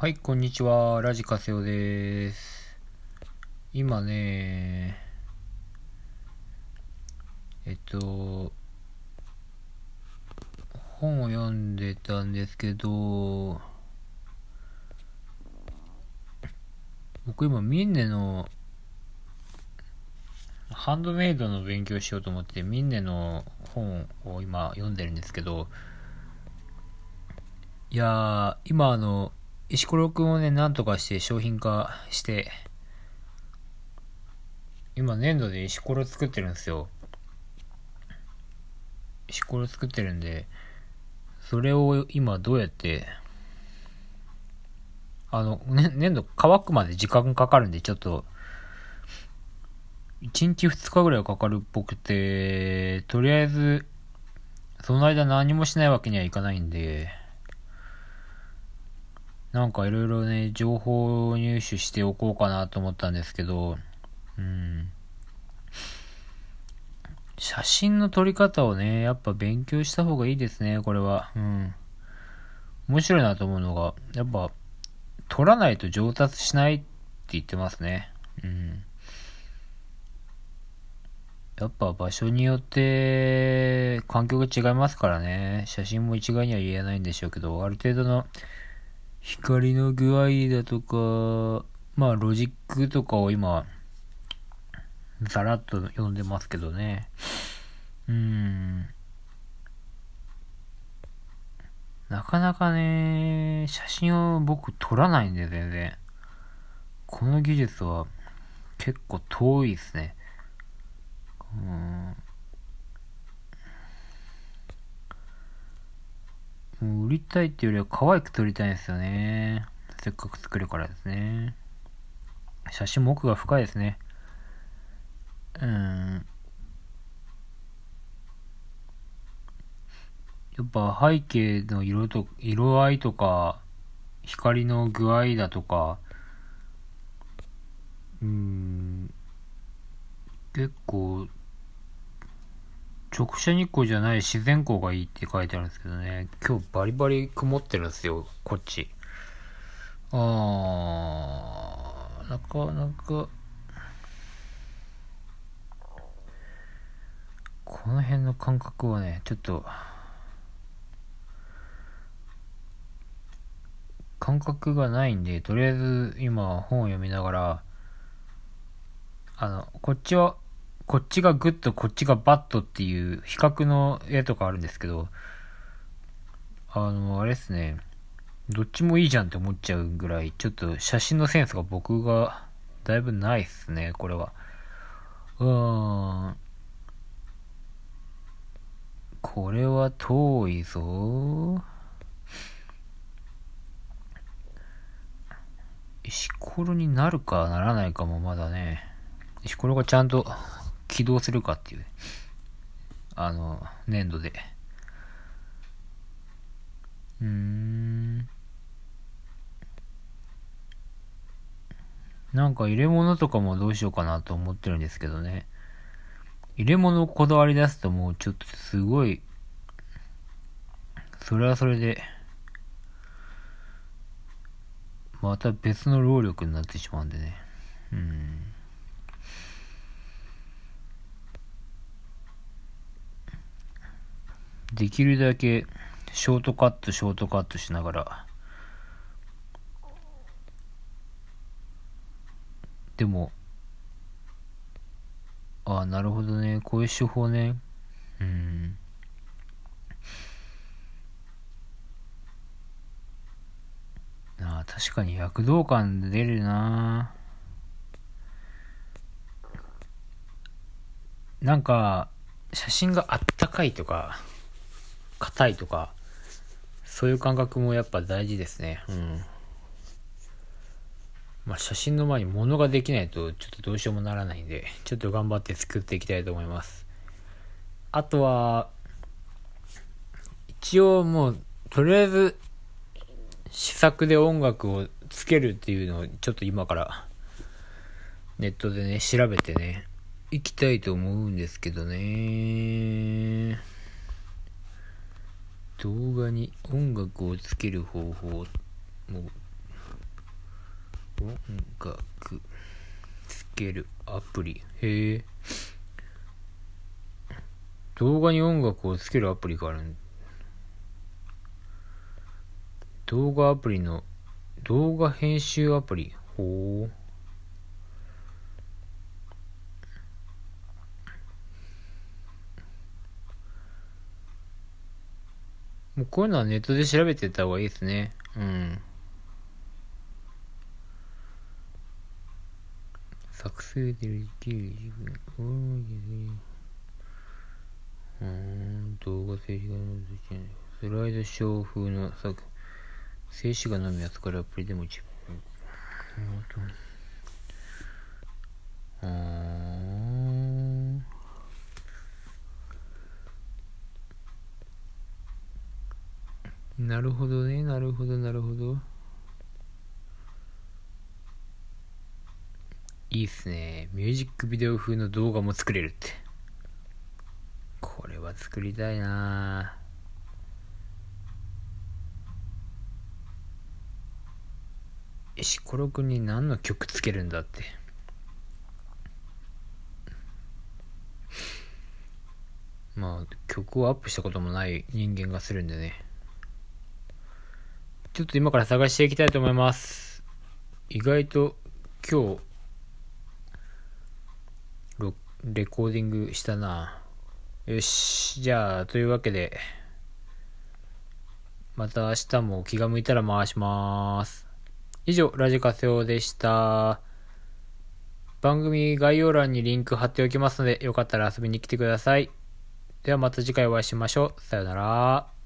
はい、こんにちは。ラジカセオです。今ね、えっと、本を読んでたんですけど、僕今ミンネのハンドメイドの勉強しようと思ってミンネの本を今読んでるんですけど、いやー、今あの、石ころくんをね、なんとかして商品化して、今粘土で石ころ作ってるんですよ。石ころ作ってるんで、それを今どうやって、あの、ね、粘土乾くまで時間かかるんで、ちょっと、1日2日ぐらいかかるっぽくて、とりあえず、その間何もしないわけにはいかないんで、なんかいろいろね、情報を入手しておこうかなと思ったんですけど、うん。写真の撮り方をね、やっぱ勉強した方がいいですね、これは。うん。面白いなと思うのが、やっぱ、撮らないと上達しないって言ってますね。うん。やっぱ場所によって環境が違いますからね。写真も一概には言えないんでしょうけど、ある程度の光の具合だとか、まあロジックとかを今、ざらっと読んでますけどね。うーん。なかなかね、写真を僕撮らないんで全然。この技術は結構遠いですね。うん。もう売りたいっていうよりは可愛く撮りたいんですよね。せっかく作るからですね。写真も奥が深いですね。うん。やっぱ背景の色と、色合いとか、光の具合だとか、うん、結構、直射日光じゃない自然光がいいって書いてあるんですけどね。今日バリバリ曇ってるんですよ、こっち。あー、なかなか、この辺の感覚はね、ちょっと、感覚がないんで、とりあえず今本を読みながら、あの、こっちは、こっちが good、こっちが bad っていう比較の絵とかあるんですけど、あの、あれですね、どっちもいいじゃんって思っちゃうぐらい、ちょっと写真のセンスが僕がだいぶないっすね、これは。うーん。これは遠いぞ。石ころになるかならないかもまだね。石ころがちゃんと起動するかっていう。あの、粘土で。うん。なんか入れ物とかもどうしようかなと思ってるんですけどね。入れ物をこだわり出すともうちょっとすごい、それはそれで、また別の労力になってしまうんでね。うん。できるだけショートカットショートカットしながらでもああなるほどね。こういう手法ね。うん。ああ確かに躍動感出るな。なんか写真があったかいとか硬いとか、そういう感覚もやっぱ大事ですね。うん。まあ写真の前に物ができないとちょっとどうしようもならないんで、ちょっと頑張って作っていきたいと思います。あとは、一応もう、とりあえず、試作で音楽をつけるっていうのをちょっと今からネットでね、調べてね、行きたいと思うんですけどね。動画に音楽をつける方法も音楽つけるアプリ。へえ。動画に音楽をつけるアプリがある動画アプリの、動画編集アプリ。ほう。もうこういうのはネットで調べてた方がいいですね。うん。作成できる自分。うん、動画静止画のスライドショー風の作、静止画のみ扱うアプリでも自分。あなるほどね、なるほど、なるほど。いいっすね。ミュージックビデオ風の動画も作れるって。これは作りたいな石ころくんに何の曲つけるんだって。まあ、曲をアップしたこともない人間がするんでね。ちょっと今から探していきたいと思います。意外と今日、レコーディングしたな。よし。じゃあ、というわけで、また明日も気が向いたら回します。以上、ラジカセオでした。番組概要欄にリンク貼っておきますので、よかったら遊びに来てください。ではまた次回お会いしましょう。さよなら。